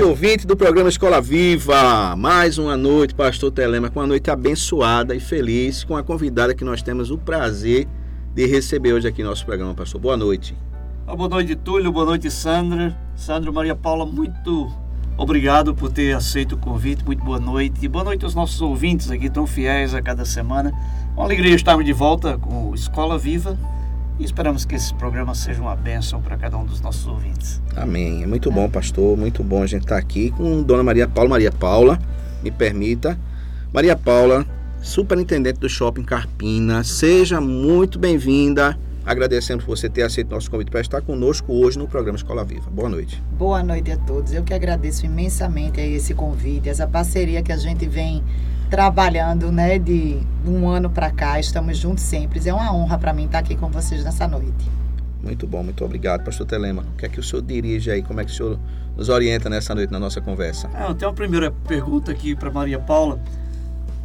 Noite, ouvinte do programa Escola Viva. Mais uma noite, Pastor Telema, com uma noite abençoada e feliz, com a convidada que nós temos o prazer de receber hoje aqui no nosso programa, Pastor. Boa noite. Boa noite, Túlio. Boa noite, Sandra. Sandra Maria Paula, muito obrigado por ter aceito o convite. Muito boa noite. E boa noite aos nossos ouvintes aqui, tão fiéis a cada semana. Uma alegria estarmos de volta com Escola Viva e esperamos que esse programa seja uma bênção para cada um dos nossos ouvintes. Amém. É muito bom, pastor. Muito bom a gente estar aqui com Dona Maria Paula. Maria Paula, me permita. Maria Paula, superintendente do Shopping Carpina. Seja muito bem-vinda. Agradecemos por você ter aceito nosso convite para estar conosco hoje no programa Escola Viva. Boa noite. Boa noite a todos. Eu que agradeço imensamente esse convite, essa parceria que a gente vem trabalhando, né, de um ano para cá. Estamos juntos sempre. É uma honra para mim estar aqui com vocês nessa noite. Muito bom, muito obrigado, pastor Telema. O que é que o senhor dirige aí? Como é que o senhor nos orienta nessa noite na nossa conversa? Ah, eu tenho uma primeira pergunta aqui para Maria Paula.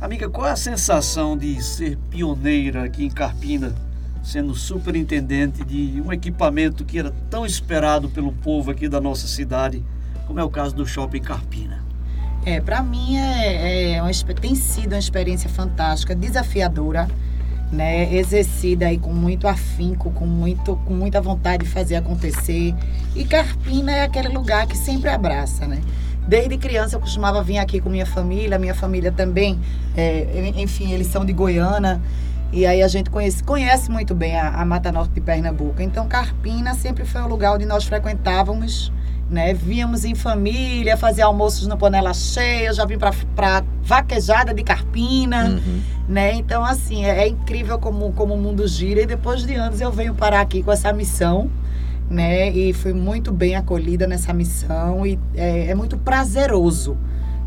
Amiga, qual é a sensação de ser pioneira aqui em Carpina, sendo superintendente de um equipamento que era tão esperado pelo povo aqui da nossa cidade, como é o caso do Shopping Carpina? É, para mim é, é uma, tem sido uma experiência fantástica, desafiadora, né? Exercida aí com muito afinco, com, muito, com muita vontade de fazer acontecer. E Carpina é aquele lugar que sempre abraça, né? Desde criança eu costumava vir aqui com minha família, minha família também, é, enfim, eles são de Goiânia. E aí a gente conhece, conhece muito bem a, a Mata Norte de Pernambuco. Então Carpina sempre foi um lugar onde nós frequentávamos, né? Víamos em família, fazia almoços no panela cheia, já vim para vaquejada de Carpina, Uhum. né? Então assim, é, é incrível como, como o mundo gira e depois de anos eu venho parar aqui com essa missão, né? E fui muito bem acolhida nessa missão e é, é muito prazeroso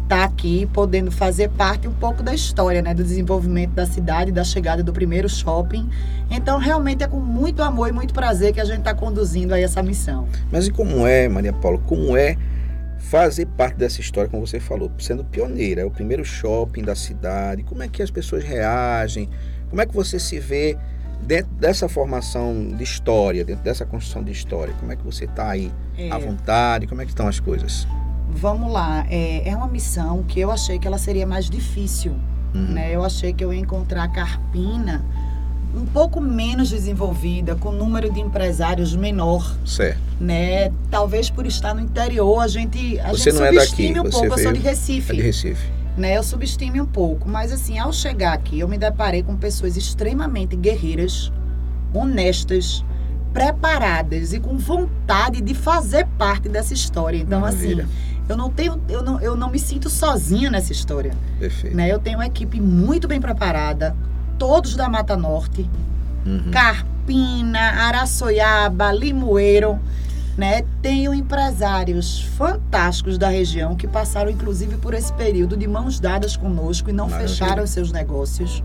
estar aqui podendo fazer parte um pouco da história, né, do desenvolvimento da cidade, da chegada do primeiro shopping. Então, realmente é com muito amor e muito prazer que a gente está conduzindo aí essa missão. Mas e como é, Maria Paula, como é fazer parte dessa história, como você falou, sendo pioneira, é o primeiro shopping da cidade, como é que as pessoas reagem, como é que você se vê dentro dessa formação de história, dentro dessa construção de história, como é que você está aí É, à vontade, como é que estão as coisas? Vamos lá, é, é uma missão que eu achei que ela seria mais difícil, Uhum. né? Eu achei que eu ia encontrar a Carpina um pouco menos desenvolvida, com número de empresários menor, Certo. né? Talvez por estar no interior, a gente a Você gente não é daqui, subestime um você pouco. Eu sou veio- de Recife. É de Recife. né? Eu subestime um pouco, mas assim, ao chegar aqui, eu me deparei com pessoas extremamente guerreiras, honestas, preparadas e com vontade de fazer parte dessa história. Então, Maravilha. assim, eu não tenho, eu não, eu não me sinto sozinha nessa história, Perfeito. né? Eu tenho uma equipe muito bem preparada, todos da Mata Norte, Uhum. Carpina, Araçoiaba, Limoeiro, né? Tenho empresários fantásticos da região que passaram, inclusive, por esse período de mãos dadas conosco e não Maravilha. fecharam seus negócios.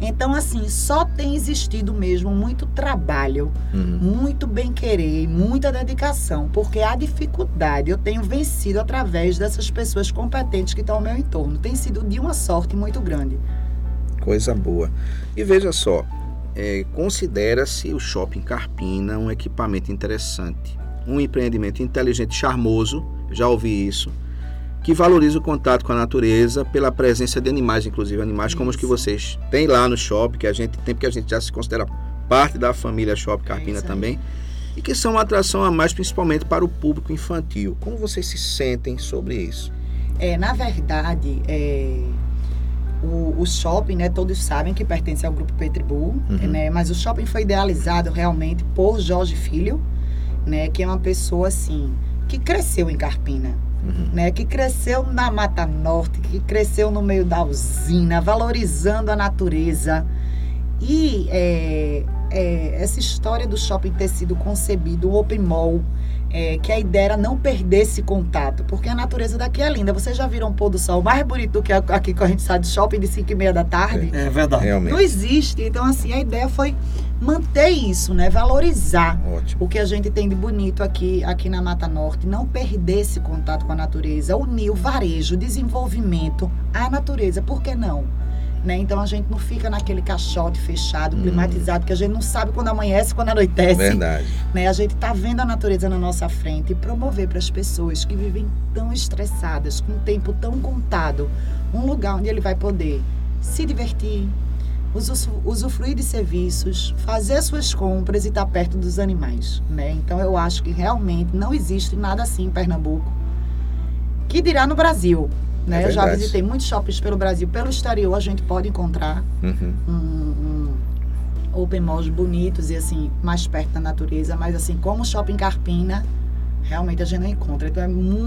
Então, assim, só tem existido mesmo muito trabalho, Uhum. muito bem querer e muita dedicação, porque a dificuldade eu tenho vencido através dessas pessoas competentes que estão ao meu entorno. Tem sido de uma sorte muito grande. Coisa boa. E veja só, é, considera-se o Shopping Carpina um equipamento interessante, um empreendimento inteligente, charmoso, já ouvi isso, que valoriza o contato com a natureza pela presença de animais, inclusive animais como os que vocês têm lá no shopping, que a gente tem, porque a gente já se considera parte da família Shopping Carpina isso aí. também, e que são uma atração a mais, principalmente para o público infantil. Como vocês se sentem sobre isso? É, na verdade, é, o, o shopping, né, todos sabem que pertence ao grupo Petribu, Uhum. né, mas o shopping foi idealizado realmente por Jorge Filho, né, que é uma pessoa assim que cresceu em Carpina, uhum. né, que cresceu na Mata Norte, que cresceu no meio da usina, valorizando a natureza. E é, é, essa história do shopping ter sido concebido, o Open Mall, é, que a ideia era não perder esse contato, porque a natureza daqui é linda. Vocês já viram um pôr do sol mais bonito do que aqui que a gente sai do shopping de 5 e meia da tarde? É, é verdade. Realmente. Não existe. Então, assim, a ideia foi manter isso, né? Valorizar Ótimo. o que a gente tem de bonito aqui, aqui na Mata Norte, não perder esse contato com a natureza, unir o varejo, desenvolvimento à natureza, por que não? Né? Então a gente não fica naquele caixote fechado, hum. climatizado, que a gente não sabe quando amanhece, quando anoitece. Verdade. Né? A gente está vendo a natureza na nossa frente e promover para as pessoas que vivem tão estressadas, com um tempo tão contado, um lugar onde ele vai poder se divertir, usufruir de serviços, fazer suas compras e estar perto dos animais, né? Então eu acho que realmente não existe nada assim em Pernambuco. Que dirá no Brasil, né? É eu já visitei muitos shoppings pelo Brasil, pelo exterior a gente pode encontrar uhum. um, um open malls bonitos e assim mais perto da natureza, mas assim como o shopping Carpina realmente a gente não encontra. Então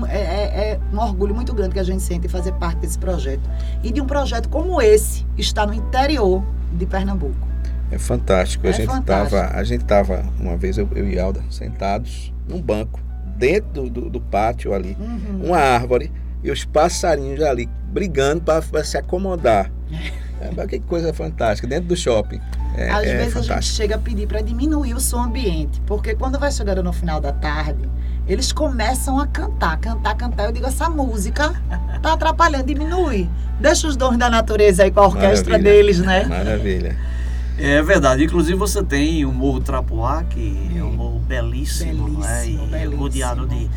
é, é, é, é, um orgulho muito grande que a gente sente fazer parte desse projeto. E de um projeto como esse, está no interior de Pernambuco. É fantástico. É a, gente fantástico. Tava, a gente estava, uma vez, eu, eu, e Alda, sentados num banco, dentro do, do, do pátio ali, uhum. uma árvore, e os passarinhos ali brigando para se acomodar. É, que coisa fantástica, dentro do shopping. É, Às é vezes fantástico. a gente chega a pedir para diminuir o som ambiente, porque quando vai chegando no final da tarde, eles começam a cantar, cantar, cantar. Eu digo, essa música tá atrapalhando, diminui. Deixa os dons da natureza aí com a orquestra Maravilha. deles, né? Maravilha. É verdade. Inclusive você tem o Morro Trapoá, que é, um morro belíssimo, belíssimo, né? E belíssimo. rodeado de,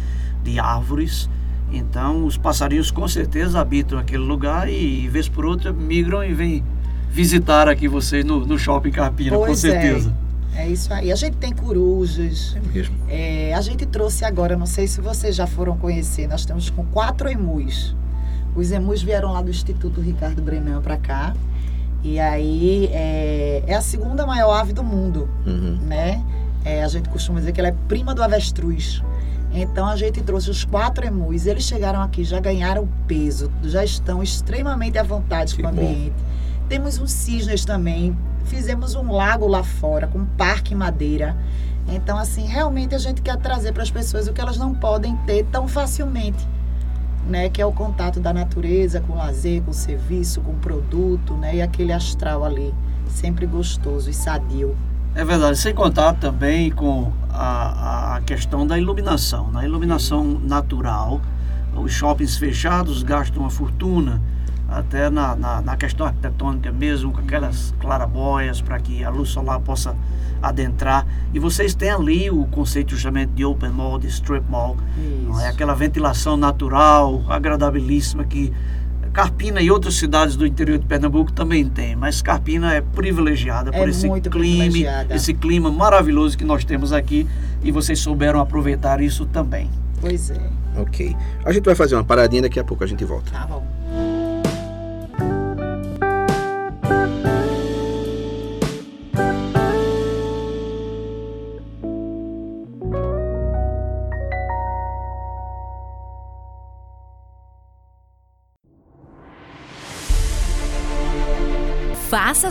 de árvores. Então os passarinhos com certeza habitam aquele lugar e, vez por outra, migram e vêm visitar aqui vocês no, no Shopping Carpina, pois com certeza. É. É isso aí. A gente tem corujas. É mesmo. É, a gente trouxe agora, não sei se vocês já foram conhecer, nós estamos com quatro emus. Os emus vieram lá do Instituto Ricardo Brenan para cá. E aí é, é, a segunda maior ave do mundo, uhum. né? É, a gente costuma dizer que ela é prima do avestruz. Então a gente trouxe os quatro emus. Eles chegaram aqui, já ganharam peso, já estão extremamente à vontade que com o ambiente. Bom. Temos os cisnes também, fizemos um lago lá fora, com um parque madeira. Então, assim, realmente a gente quer trazer para as pessoas o que elas não podem ter tão facilmente, né? Que é o contato da natureza com o lazer, com o serviço, com o produto, né? E aquele astral ali, sempre gostoso e sadio. É verdade, sem contar também com a, a questão da iluminação. Na né? iluminação natural, os shoppings fechados gastam uma fortuna até na, na, na, questão arquitetônica mesmo, com aquelas clarabóias para que a luz solar possa adentrar. E vocês têm ali o conceito justamente de open mall, de strip mall, não é aquela ventilação natural, agradabilíssima que Carpina e outras cidades do interior de Pernambuco também tem, mas Carpina é privilegiada é por esse clima, esse clima maravilhoso que nós temos aqui e vocês souberam aproveitar isso também. Pois é. Ok. A gente vai fazer uma paradinha daqui a pouco a gente volta. Tá bom.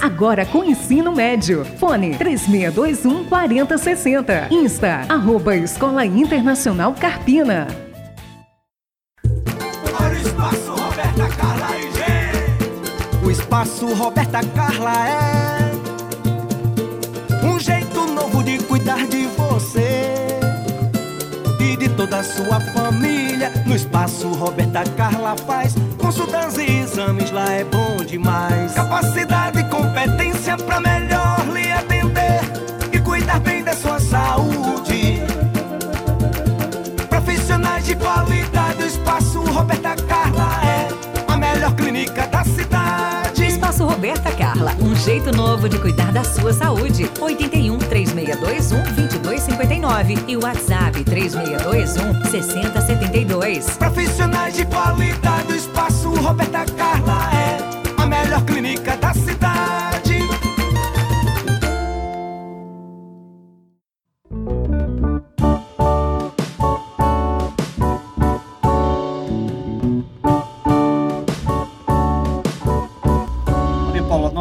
Agora com ensino médio. Fone 3621 4060. Insta, arroba Escola Internacional Carpina. O espaço Roberta Carla é um jeito novo de cuidar de você e de toda a sua família. No espaço Roberta Carla faz consultas e exames, lá é bom demais. Capacidade e competência pra melhor Roberta Carla, um jeito novo de cuidar da sua saúde. 81 3621 2259 e o WhatsApp 3621 6072. Profissionais de qualidade, o espaço Roberta Carla é melhor clínica da cidade.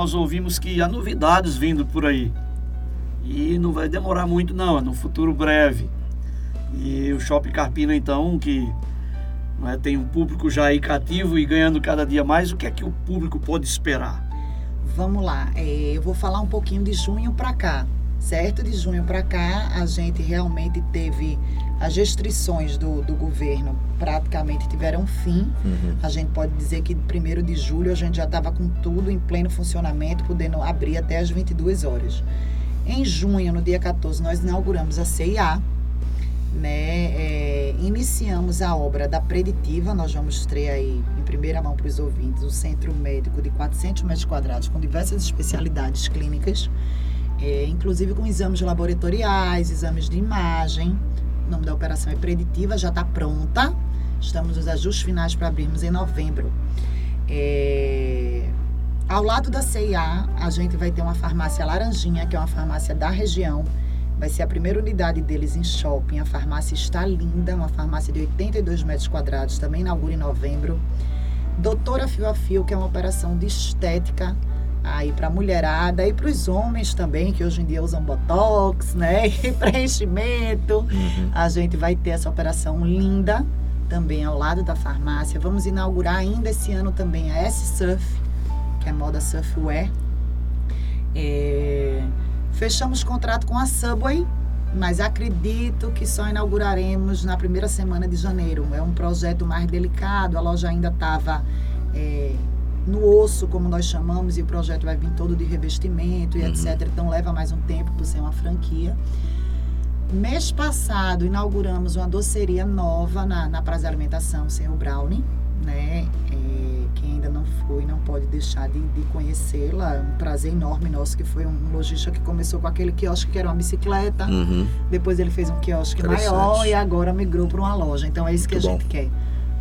Nós ouvimos que há novidades vindo por aí. E não vai demorar muito não, é no futuro breve. E o Shopping Carpina então, que é? tem um público já aí cativo e ganhando cada dia mais, o que é que o público pode esperar? Vamos lá, é, eu vou falar um pouquinho de junho para cá, certo? De junho para cá, a gente realmente teve as restrições do, do governo praticamente tiveram fim. Uhum. A gente pode dizer que 1 de julho a gente já estava com tudo em pleno funcionamento, podendo abrir até as 22 horas. Em junho, no dia 14, nós inauguramos a CIA, né, é, iniciamos a obra da Preditiva, nós vamos ter aí em primeira mão para os ouvintes o centro médico de 400 metros quadrados com diversas especialidades clínicas, é, inclusive com exames laboratoriais, exames de imagem. O nome da operação é Preditiva, já está pronta. Estamos nos ajustes finais para abrirmos em novembro. É, ao lado da CIA, a gente vai ter uma farmácia Laranjinha, que é uma farmácia da região, Vai ser a primeira unidade deles em shopping. A farmácia está linda, uma farmácia de 82 metros quadrados, também inaugura em novembro. Doutora Fio a Fio, que é uma operação de estética aí para a mulherada e para os homens também, que hoje em dia usam botox, né? E preenchimento. Uhum. A gente vai ter essa operação linda também ao lado da farmácia. Vamos inaugurar ainda esse ano também a S-Surf, que é moda surfwear. É Fechamos contrato com a Subway, mas acredito que só inauguraremos na primeira semana de janeiro. É um projeto mais delicado, a loja ainda estava é, no osso, como nós chamamos, e o projeto vai vir todo de revestimento e uhum. etc. Então leva mais um tempo por ser uma franquia. Mês passado inauguramos uma doceria nova na, na Praça de Alimentação, Senhor Brownie, né? É, ainda não foi, não pode deixar de, de conhecê-la. É um prazer enorme nosso, que foi um lojista que começou com aquele quiosque que era uma bicicleta. Uhum. Depois ele fez um quiosque maior e agora migrou para uma loja. Então é isso Muito que a bom. gente quer.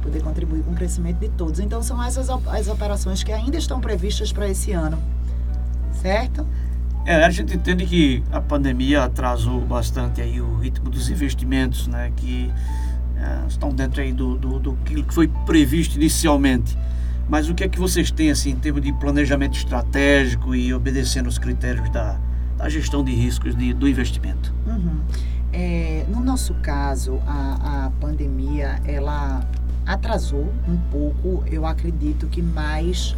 Poder contribuir com o crescimento de todos. Então são essas as operações que ainda estão previstas para esse ano. Certo? É, a gente entende que a pandemia atrasou bastante aí o ritmo dos investimentos, né? Que é, estão dentro aí do, do, do que foi previsto inicialmente. Mas o que é que vocês têm assim, em termos de planejamento estratégico e obedecendo os critérios da, da gestão de riscos de, do investimento? Uhum. É, no nosso caso, a, a pandemia ela atrasou um pouco. Eu acredito que mais,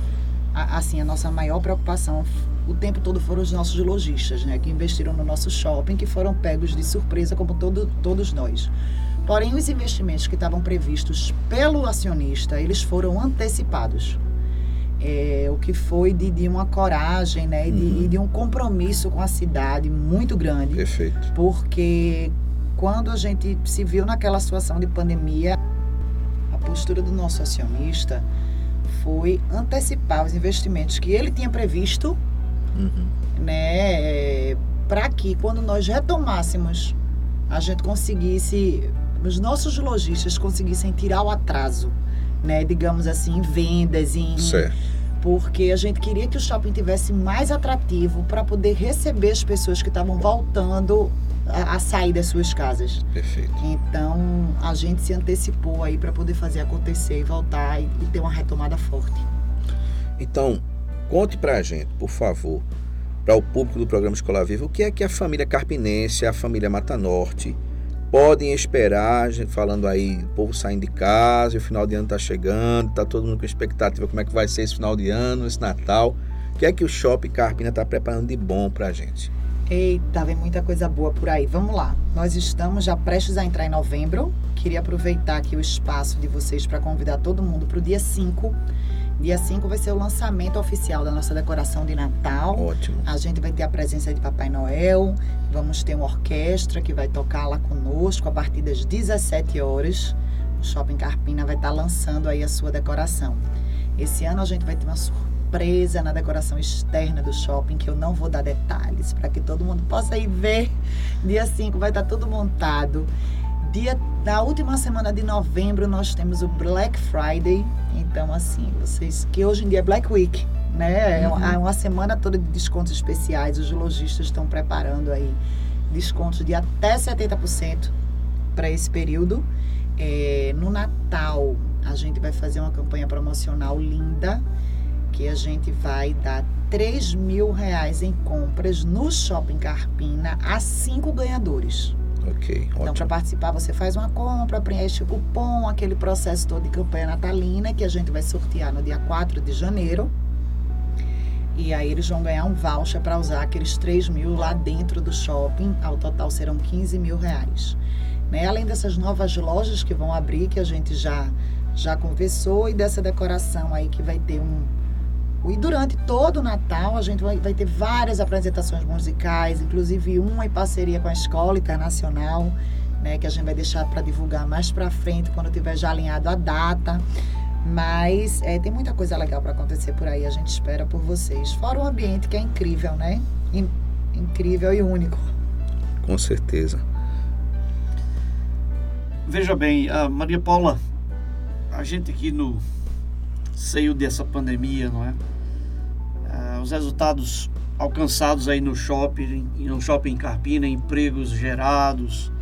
a, assim, a nossa maior preocupação, o tempo todo foram os nossos lojistas, né, que investiram no nosso shopping, que foram pegos de surpresa como todo, todos nós. Porém, os investimentos que estavam previstos pelo acionista, eles foram antecipados. É, o que foi de, de uma coragem né, e, de, Uhum. de um compromisso com a cidade muito grande Perfeito. porque quando a gente se viu naquela situação de pandemia, postura do nosso acionista foi antecipar os investimentos que ele tinha previsto, Uhum. né, para que quando nós retomássemos, a gente conseguisse, os nossos lojistas conseguissem tirar o atraso, né, digamos assim, em vendas, em Certo. porque a gente queria que o shopping tivesse mais atrativo para poder receber as pessoas que estavam voltando a, a sair das suas casas. Perfeito. Então a gente se antecipou aí para poder fazer acontecer e voltar e, e ter uma retomada forte. Então, conte pra gente, por favor, para o público do programa Escola Viva, o que é que a família Carpinense, a família Mata Norte, podem esperar, a falando aí, o povo saindo de casa, o final de ano tá chegando, tá todo mundo com expectativa como é que vai ser esse final de ano, esse Natal. O que é que o Shopping Carpina tá preparando de bom pra gente? Eita, vem muita coisa boa por aí. Vamos lá. Nós estamos já prestes a entrar em novembro. Queria aproveitar aqui o espaço de vocês para convidar todo mundo para o dia 5. Dia 5 vai ser o lançamento oficial da nossa decoração de Natal. Ótimo. A gente vai ter a presença de Papai Noel, vamos ter uma orquestra que vai tocar lá conosco a partir das 17 horas. O Shopping Carpina vai estar lançando aí a sua decoração. Esse ano a gente vai ter uma surpresa na decoração externa do shopping que eu não vou dar detalhes para que todo mundo possa ir ver. Dia 5 vai estar tudo montado. Dia na última semana de novembro nós temos o Black Friday. Então assim, vocês que hoje em dia é Black Week, né? É uma, é uma semana toda de descontos especiais. Os lojistas estão preparando aí descontos de até 70% para esse período. É, no Natal, a gente vai fazer uma campanha promocional linda, que a gente vai dar 3 mil reais em compras no Shopping Carpina a cinco ganhadores. Ok, Então, para ótimo. participar, você faz uma compra, preenche o cupom, aquele processo todo de campanha natalina, que a gente vai sortear no dia 4 de janeiro. E aí eles vão ganhar um voucher para usar aqueles 3 mil lá dentro do shopping. Ao total serão 15 mil reais. Né? Além dessas novas lojas que vão abrir, que a gente já, já conversou, e dessa decoração aí que vai ter um. E durante todo o Natal a gente vai, vai ter várias apresentações musicais, inclusive uma em parceria com a Escola Internacional, né, que a gente vai deixar para divulgar mais para frente, quando tiver já alinhado a data. Mas é, tem muita coisa legal para acontecer por aí, a gente espera por vocês. Fora o ambiente que é incrível, né? In- incrível e único. Com certeza. Veja bem, a Maria Paula, a gente aqui no seio dessa pandemia, não é? Ah, os resultados alcançados aí no shopping, no shopping Carpina, empregos gerados,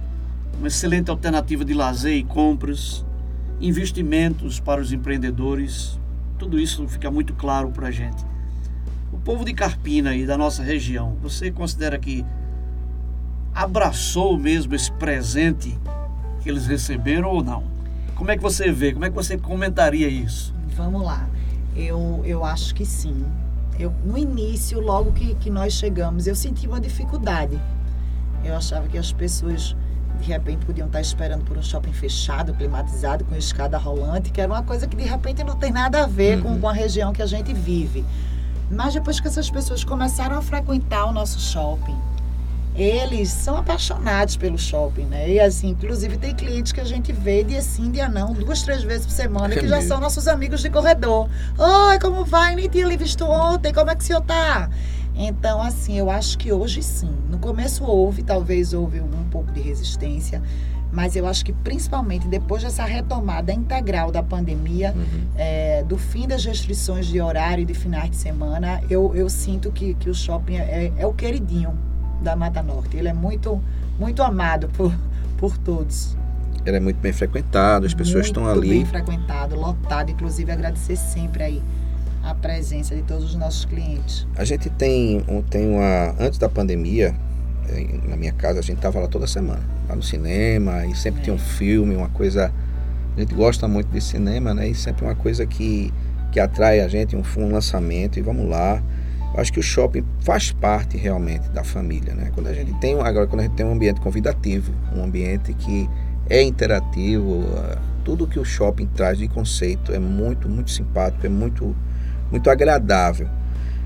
uma excelente alternativa de lazer e compras, investimentos para os empreendedores, tudo isso fica muito claro para a gente. O povo de Carpina e da nossa região, você considera que abraçou mesmo esse presente que eles receberam ou não? Como é que você vê? Como é que você comentaria isso? Vamos lá. Eu, eu acho que sim. Eu, no início, logo que, que nós chegamos, eu senti uma dificuldade. Eu achava que as pessoas, de repente, podiam estar esperando por um shopping fechado, climatizado, com escada rolante, que era uma coisa que, de repente, não tem nada a ver com, Uhum. com a região que a gente vive. Mas depois que essas pessoas começaram a frequentar o nosso shopping, eles são apaixonados pelo shopping, né? E assim, inclusive tem clientes que a gente vê dia sim, dia não, duas, três vezes por semana, É que já mesmo? são nossos amigos de corredor. Oi, como vai? Nem tinha lhe visto ontem, como é que o senhor tá? Então, assim, eu acho que hoje sim. No começo houve, talvez houve um pouco de resistência, mas eu acho que principalmente depois dessa retomada integral da pandemia, Uhum. é, do fim das restrições de horário e de finais de semana, eu, eu sinto que, que o shopping é, é o queridinho da Mata Norte. Ele é muito, muito amado por, por todos. Ele é muito bem frequentado, as pessoas estão Muito ali. bem frequentado, lotado. Inclusive, agradecer sempre aí a presença de todos os nossos clientes. A gente tem, um- tem uma. Antes da pandemia, eh, na minha casa, a gente tava lá toda semana. Lá no cinema, e sempre É. tinha um filme, uma coisa. A gente gosta muito de cinema, né? E sempre uma coisa que, que atrai a gente, um, um lançamento, e vamos lá. Acho que o shopping faz parte realmente da família, né? Quando a gente tem agora quando a gente tem um ambiente convidativo, um ambiente que é interativo, uh, tudo que o shopping traz de conceito é muito muito simpático, é muito muito agradável.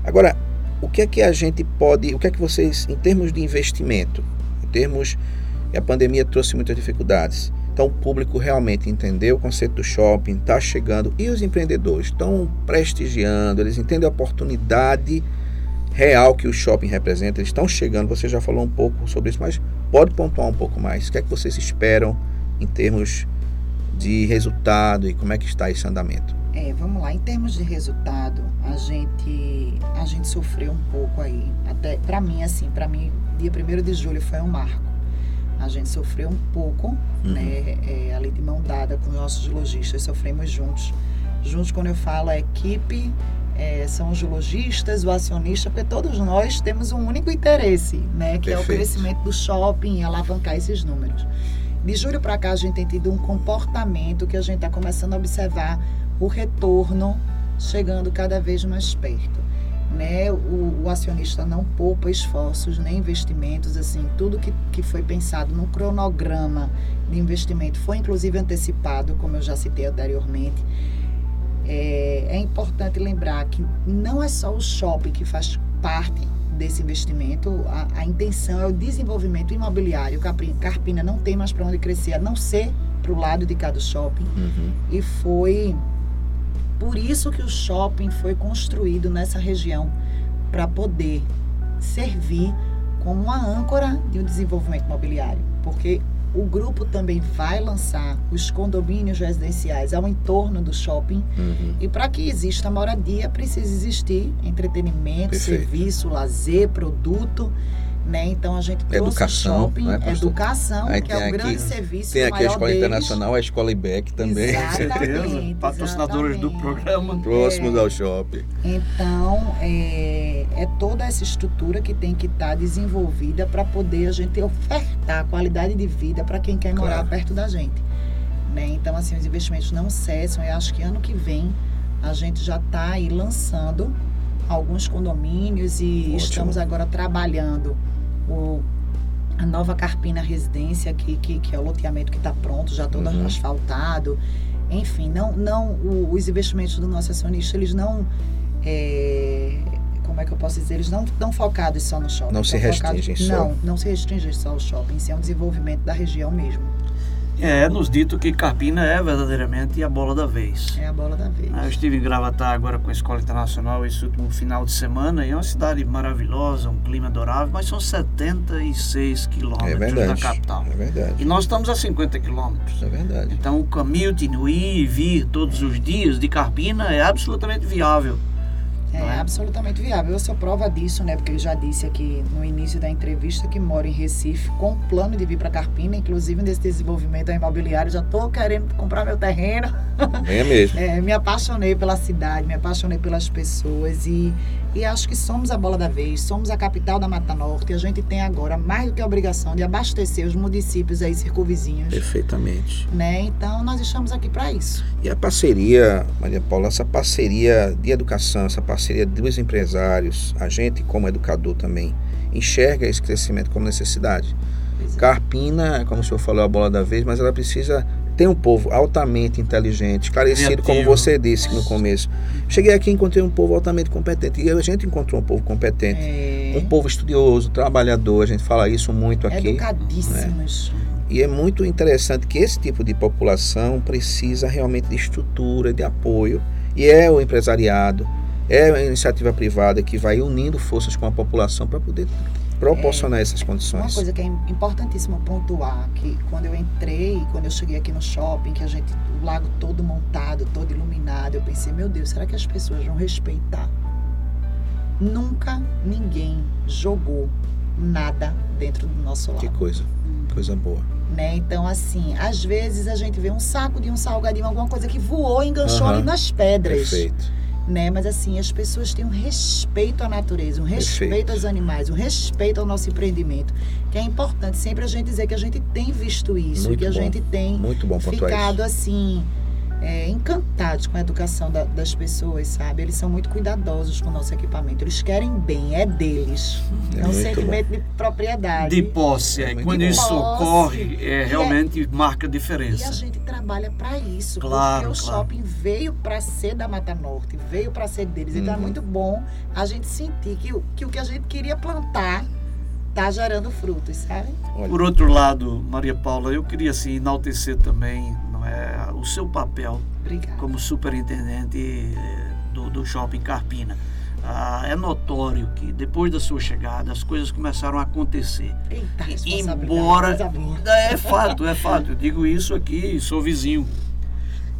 Agora, o que é que a gente pode, o que é que vocês em termos de investimento, em termos a pandemia trouxe muitas dificuldades. Então o público realmente entendeu o conceito do shopping, está chegando e os empreendedores estão prestigiando, eles entendem a oportunidade real que o shopping representa, eles estão chegando. Você já falou um pouco sobre isso, mas pode pontuar um pouco mais. O que é que vocês esperam em termos de resultado e como é que está esse andamento? É, vamos lá. Em termos de resultado, a gente a gente sofreu um pouco aí. Até para mim, assim, para mim, dia 1 de julho foi um marco a gente sofreu um pouco, uhum. né, é, ali de mão dada com nossos lojistas, sofremos juntos. Juntos, quando eu falo a equipe, é, são os lojistas, o acionista, porque todos nós temos um único interesse, né, que Perfeito. é o crescimento do shopping e alavancar esses números. De julho para cá, a gente tem tido um comportamento que a gente está começando a observar o retorno chegando cada vez mais perto né, o, o, acionista não poupa esforços nem investimentos, assim, tudo que, que foi pensado no cronograma de investimento foi inclusive antecipado, como eu já citei anteriormente. É, é importante lembrar que não é só o shopping que faz parte desse investimento, a, a intenção é o desenvolvimento imobiliário. Carpina não tem mais para onde crescer, a não ser para o lado de cada shopping. Uhum. E foi por isso que o shopping foi construído nessa região para poder servir como uma âncora de um desenvolvimento imobiliário, porque o grupo também vai lançar os condomínios residenciais ao entorno do shopping uhum. e para que exista moradia precisa existir entretenimento, Perfeito. serviço, lazer, produto né? Então a gente trouxe educação, shopping, né, educação, Aí que é o aqui, grande serviço. Tem aqui a Escola deles. Internacional, a Escola IBEC também. Exatamente, Patrocinadores do programa. Próximos é. ao shopping. Então, é, é toda essa estrutura que tem que estar tá desenvolvida para poder a gente ofertar qualidade de vida para quem quer morar claro. perto da gente. Né? Então, assim, os investimentos não cessam. Eu acho que ano que vem a gente já está aí lançando alguns condomínios e Ótimo. estamos agora trabalhando o, a nova Carpina Residência, que, que, que é o loteamento que está pronto, já todo uhum. asfaltado. Enfim, não, não o, os investimentos do nosso acionista, eles não. É, como é que eu posso dizer? Eles não estão focados só no shopping. Não se restringem só. Não, não se restringem só ao shopping. Isso é um desenvolvimento da região mesmo. É, nos dito que Carpina é verdadeiramente a bola da vez. É a bola da vez. Eu estive em Gravatar agora com a Escola Internacional esse último final de semana e é uma cidade maravilhosa, um clima adorável, mas são 76 quilômetros é verdade, da capital. É verdade. E nós estamos a 50 quilômetros. É verdade. Então o caminho de ir e vir todos os dias de Carpina é absolutamente viável. É, é, absolutamente viável. Eu sou prova disso, né? Porque ele já disse aqui no início da entrevista que mora em Recife com plano de vir para Carpina, inclusive nesse desenvolvimento imobiliário. Já estou querendo comprar meu terreno. É mesmo. É, me apaixonei pela cidade, me apaixonei pelas pessoas e, e acho que somos a bola da vez, somos a capital da Mata Norte. E a gente tem agora mais do que a obrigação de abastecer os municípios aí circunvizinhos. Perfeitamente. Né? Então nós estamos aqui para isso. E a parceria, Maria Paula, essa parceria de educação, essa parceria parceria dos empresários, a gente como educador também, enxerga esse crescimento como necessidade. Carpina, como o senhor falou, a bola da vez, mas ela precisa ter um povo altamente inteligente, esclarecido, como você disse no começo. Cheguei aqui e encontrei um povo altamente competente. E a gente encontrou um povo competente. É. Um povo estudioso, trabalhador. A gente fala isso muito aqui. Educadíssimos. Né? E é muito interessante que esse tipo de população precisa realmente de estrutura, de apoio. E é o empresariado, é a iniciativa privada que vai unindo forças com a população para poder proporcionar é, essas condições. Uma coisa que é importantíssimo pontuar, que quando eu entrei, quando eu cheguei aqui no shopping, que a gente, o lago todo montado, todo iluminado, eu pensei, meu Deus, será que as pessoas vão respeitar? Nunca ninguém jogou nada dentro do nosso lago. Que coisa, coisa boa. Né? Então, assim, às vezes a gente vê um saco de um salgadinho, alguma coisa que voou e enganchou ali nas pedras. Perfeito né? Mas assim, as pessoas têm um respeito à natureza, um respeito Perfeito. aos animais, um respeito ao nosso empreendimento, que é importante sempre a gente dizer que a gente tem visto isso, muito que a gente tem muito bom ficado assim é, encantados com a educação da, das pessoas, sabe? Eles são muito cuidadosos com o nosso equipamento. Eles querem bem, é deles. É, é um sentimento bom. de propriedade. De posse. É, quando isso posse, ocorre, é, é realmente é, marca diferença. E a gente trabalha para isso. Claro, porque o claro. shopping veio para ser da Mata Norte, veio para ser deles. Uhum. Então é uhum. muito bom a gente sentir que, que o que a gente queria plantar está gerando frutos, sabe? Por outro lado, Maria Paula, eu queria assim, enaltecer também é, o seu papel Obrigada. como superintendente eh, do, do shopping Carpina. Ah, é notório que depois da sua chegada as coisas começaram a acontecer. Eita, Embora. É fato, é fato. Eu digo isso aqui, sou vizinho.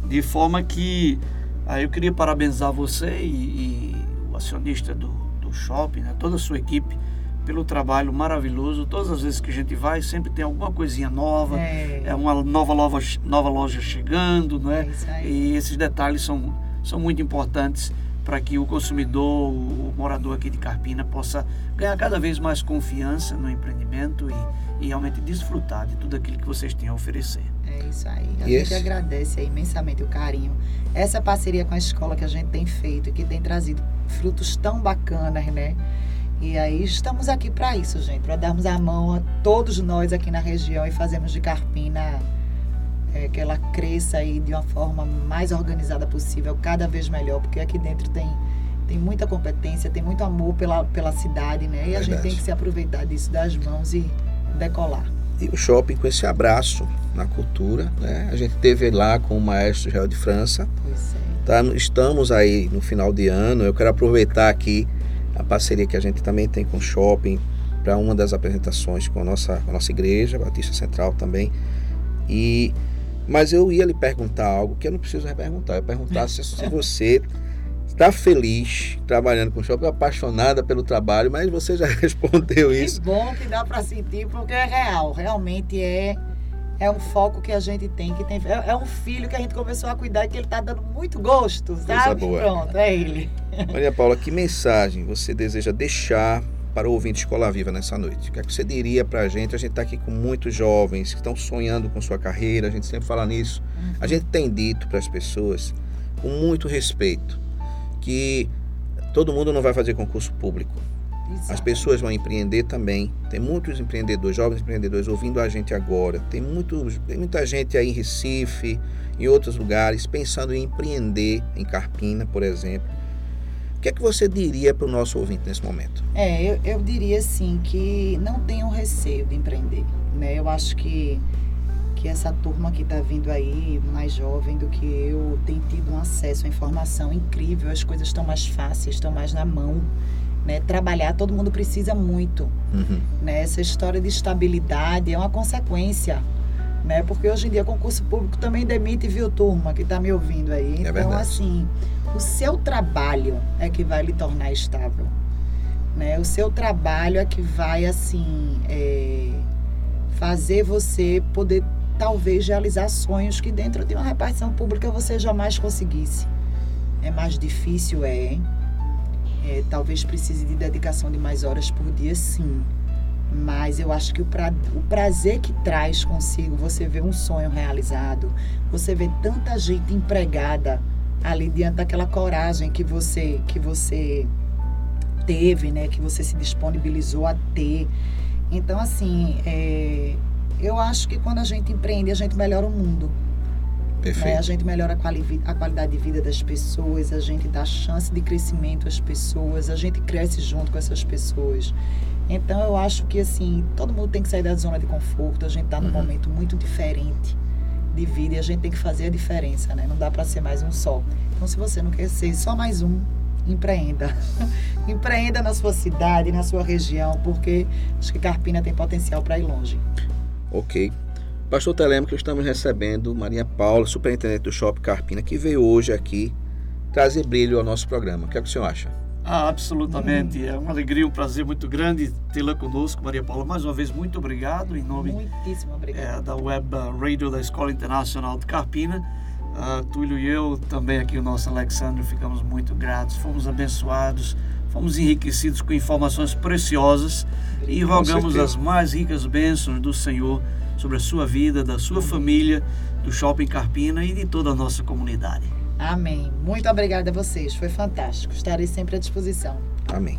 De forma que ah, eu queria parabenizar você e, e o acionista do, do shopping, né, toda a sua equipe, pelo trabalho maravilhoso. Todas as vezes que a gente vai, sempre tem alguma coisinha nova, é, é uma nova loja, nova loja chegando, não é? é e esses detalhes são, são muito importantes para que o consumidor, o morador aqui de Carpina, possa ganhar cada vez mais confiança no empreendimento e, e realmente desfrutar de tudo aquilo que vocês têm a oferecer. É isso aí. A gente agradece imensamente o carinho. Essa parceria com a escola que a gente tem feito e que tem trazido frutos tão bacanas, né? E aí estamos aqui para isso, gente, para darmos a mão a todos nós aqui na região e fazermos de Carpina é, que ela cresça aí de uma forma mais organizada possível, cada vez melhor, porque aqui dentro tem tem muita competência, tem muito amor pela, pela cidade, né? E Verdade. a gente tem que se aproveitar disso das mãos e decolar. E o shopping com esse abraço na cultura, né? A gente teve lá com o maestro Israel de França. Pois é. Tá, estamos aí no final de ano. Eu quero aproveitar aqui a parceria que a gente também tem com o shopping para uma das apresentações com a nossa, com a nossa igreja, Batista Central também. E mas eu ia lhe perguntar algo que eu não preciso reperguntar. Eu perguntar se, se você está feliz trabalhando com o shopping, apaixonada pelo trabalho, mas você já respondeu isso. Que bom que dá para sentir, porque é real. Realmente é é um foco que a gente tem, que tem é, é um filho que a gente começou a cuidar e que ele está dando muito gosto, sabe? Pronto, é ele. Maria Paula, que mensagem você deseja deixar para o ouvinte Escola Viva nessa noite? O que, é que você diria para a gente? A gente está aqui com muitos jovens que estão sonhando com sua carreira, a gente sempre fala nisso. Uhum. A gente tem dito para as pessoas, com muito respeito, que todo mundo não vai fazer concurso público. As pessoas vão empreender também. Tem muitos empreendedores, jovens empreendedores ouvindo a gente agora. Tem, muitos, tem muita gente aí em Recife, em outros lugares, pensando em empreender em Carpina, por exemplo. O que é que você diria para o nosso ouvinte nesse momento? É, eu, eu diria assim que não tenham receio de empreender. Né? Eu acho que, que essa turma que está vindo aí, mais jovem do que eu, tem tido um acesso à informação incrível, as coisas estão mais fáceis, estão mais na mão. Né? Trabalhar, todo mundo precisa muito. Uhum. Né? Essa história de estabilidade é uma consequência. Né? Porque hoje em dia concurso público também demite, viu, turma, que está me ouvindo aí. É então, assim, o seu trabalho é que vai lhe tornar estável. Né? O seu trabalho é que vai, assim, é, fazer você poder, talvez, realizar sonhos que dentro de uma repartição pública você jamais conseguisse. É mais difícil, é, hein? É, talvez precise de dedicação de mais horas por dia, sim. Mas eu acho que o, pra, o prazer que traz consigo você ver um sonho realizado, você ver tanta gente empregada ali diante daquela coragem que você que você teve, né, que você se disponibilizou a ter. Então, assim, é, eu acho que quando a gente empreende, a gente melhora o mundo. Né? A gente melhora a, quali a qualidade de vida das pessoas, a gente dá chance de crescimento às pessoas, a gente cresce junto com essas pessoas. Então eu acho que assim, todo mundo tem que sair da zona de conforto, a gente está num uhum. momento muito diferente de vida e a gente tem que fazer a diferença, né? Não dá para ser mais um só. Então se você não quer ser só mais um, empreenda. empreenda na sua cidade, na sua região, porque acho que Carpina tem potencial para ir longe. Ok. Pastor Telêmico, estamos recebendo Maria Paula, superintendente do Shopping Carpina, que veio hoje aqui trazer brilho ao nosso programa. O que, é que o senhor acha? Ah, absolutamente. Hum. É uma alegria, um prazer muito grande tê-la conosco, Maria Paula. Mais uma vez, muito obrigado em nome é, da Web Radio da Escola Internacional de Carpina. Uh, Túlio e eu, também aqui o nosso Alexandre, ficamos muito gratos, fomos abençoados, fomos enriquecidos com informações preciosas e rogamos as mais ricas bênçãos do Senhor sobre a sua vida, da sua família, do Shopping Carpina e de toda a nossa comunidade. Amém. Muito obrigada a vocês. Foi fantástico. Estarei sempre à disposição. Amém.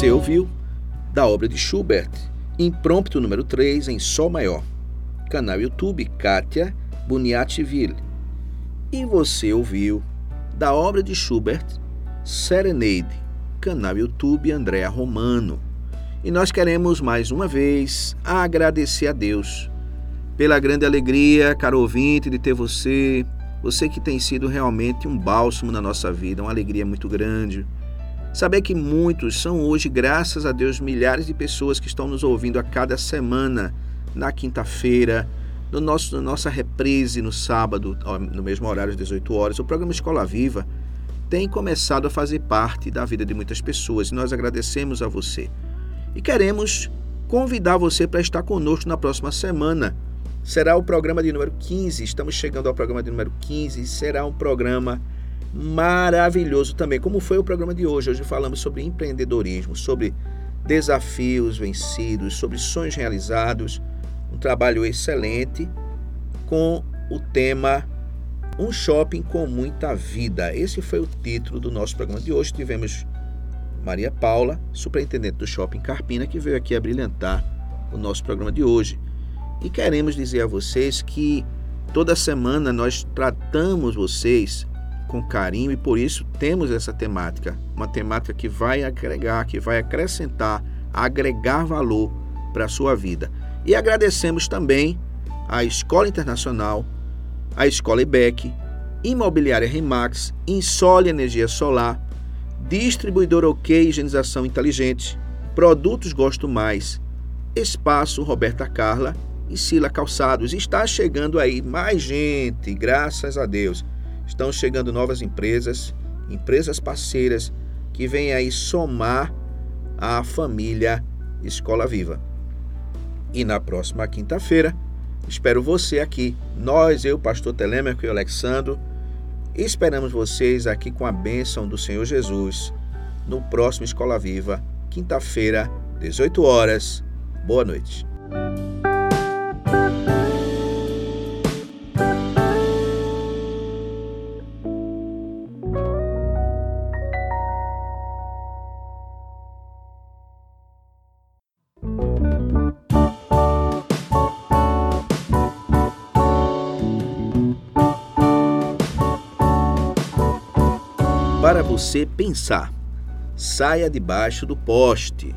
Você ouviu da obra de Schubert, Imprompto número 3 em Sol maior. Canal YouTube Kátia Buniativille. E você ouviu da obra de Schubert Serenade, canal YouTube Andréa Romano. E nós queremos mais uma vez agradecer a Deus pela grande alegria, caro ouvinte, de ter você, você que tem sido realmente um bálsamo na nossa vida, uma alegria muito grande. Saber que muitos são hoje, graças a Deus, milhares de pessoas que estão nos ouvindo a cada semana, na quinta-feira, no nosso, na nossa reprise no sábado, no mesmo horário, às 18 horas. O programa Escola Viva tem começado a fazer parte da vida de muitas pessoas e nós agradecemos a você. E queremos convidar você para estar conosco na próxima semana. Será o programa de número 15, estamos chegando ao programa de número 15, será um programa maravilhoso também, como foi o programa de hoje. Hoje falamos sobre empreendedorismo, sobre desafios vencidos, sobre sonhos realizados, um trabalho excelente com o tema um shopping com muita vida. Esse foi o título do nosso programa de hoje. Tivemos Maria Paula, superintendente do Shopping Carpina, que veio aqui a brilhantar o nosso programa de hoje. E queremos dizer a vocês que toda semana nós tratamos vocês com carinho e por isso temos essa temática, uma temática que vai agregar, que vai acrescentar, agregar valor para a sua vida. E agradecemos também à Escola Internacional a Escola IBEC, Imobiliária Remax, Insole Energia Solar, Distribuidor OK Higienização Inteligente, Produtos Gosto Mais, Espaço Roberta Carla e Sila Calçados. Está chegando aí mais gente, graças a Deus. Estão chegando novas empresas, empresas parceiras que vêm aí somar a família Escola Viva. E na próxima quinta-feira, Espero você aqui. Nós, eu, pastor Telêmaco e Alexandro, esperamos vocês aqui com a bênção do Senhor Jesus no próximo Escola Viva, quinta-feira, 18 horas. Boa noite. Você pensar. Saia debaixo do poste.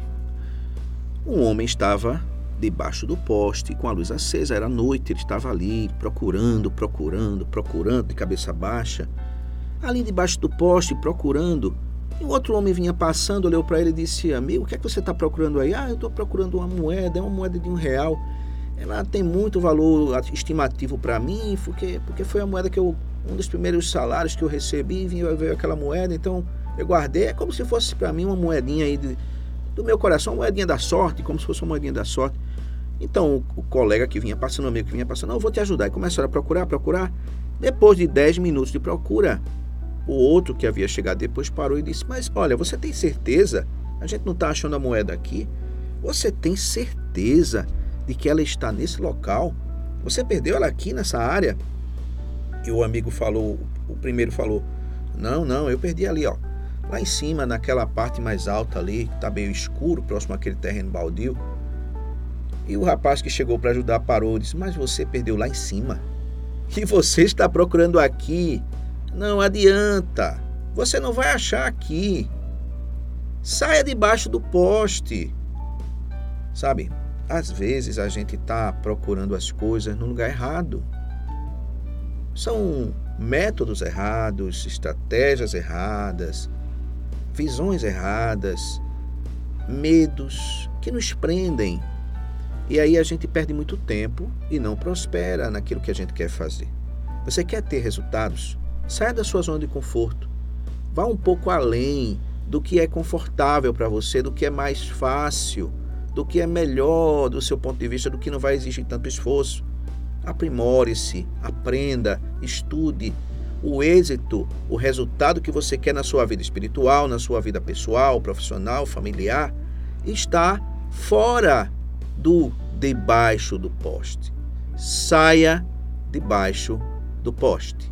Um homem estava debaixo do poste com a luz acesa. Era noite, ele estava ali procurando, procurando, procurando, de cabeça baixa. Ali debaixo do poste, procurando. E outro homem vinha passando, olhou para ele e disse: Amigo, o que é que você está procurando aí? Ah, eu estou procurando uma moeda, é uma moeda de um real. Ela tem muito valor estimativo para mim, porque, porque foi a moeda que eu um dos primeiros salários que eu recebi, veio, veio aquela moeda, então eu guardei, é como se fosse para mim uma moedinha aí de, do meu coração, uma moedinha da sorte, como se fosse uma moedinha da sorte. Então o, o colega que vinha passando, o amigo que vinha passando, não, eu vou te ajudar. E começaram a procurar, procurar. Depois de 10 minutos de procura, o outro que havia chegado depois parou e disse: Mas olha, você tem certeza? A gente não está achando a moeda aqui. Você tem certeza de que ela está nesse local? Você perdeu ela aqui nessa área? E o amigo falou, o primeiro falou: Não, não, eu perdi ali, ó. Lá em cima, naquela parte mais alta ali, que tá meio escuro, próximo àquele terreno baldio. E o rapaz que chegou para ajudar parou e disse: Mas você perdeu lá em cima. E você está procurando aqui. Não adianta. Você não vai achar aqui. Saia debaixo do poste. Sabe, às vezes a gente está procurando as coisas no lugar errado. São métodos errados, estratégias erradas, visões erradas, medos que nos prendem. E aí a gente perde muito tempo e não prospera naquilo que a gente quer fazer. Você quer ter resultados? Saia da sua zona de conforto. Vá um pouco além do que é confortável para você, do que é mais fácil, do que é melhor do seu ponto de vista, do que não vai exigir tanto esforço. Aprimore-se, aprenda, estude. O êxito, o resultado que você quer na sua vida espiritual, na sua vida pessoal, profissional, familiar, está fora do debaixo do poste. Saia debaixo do poste.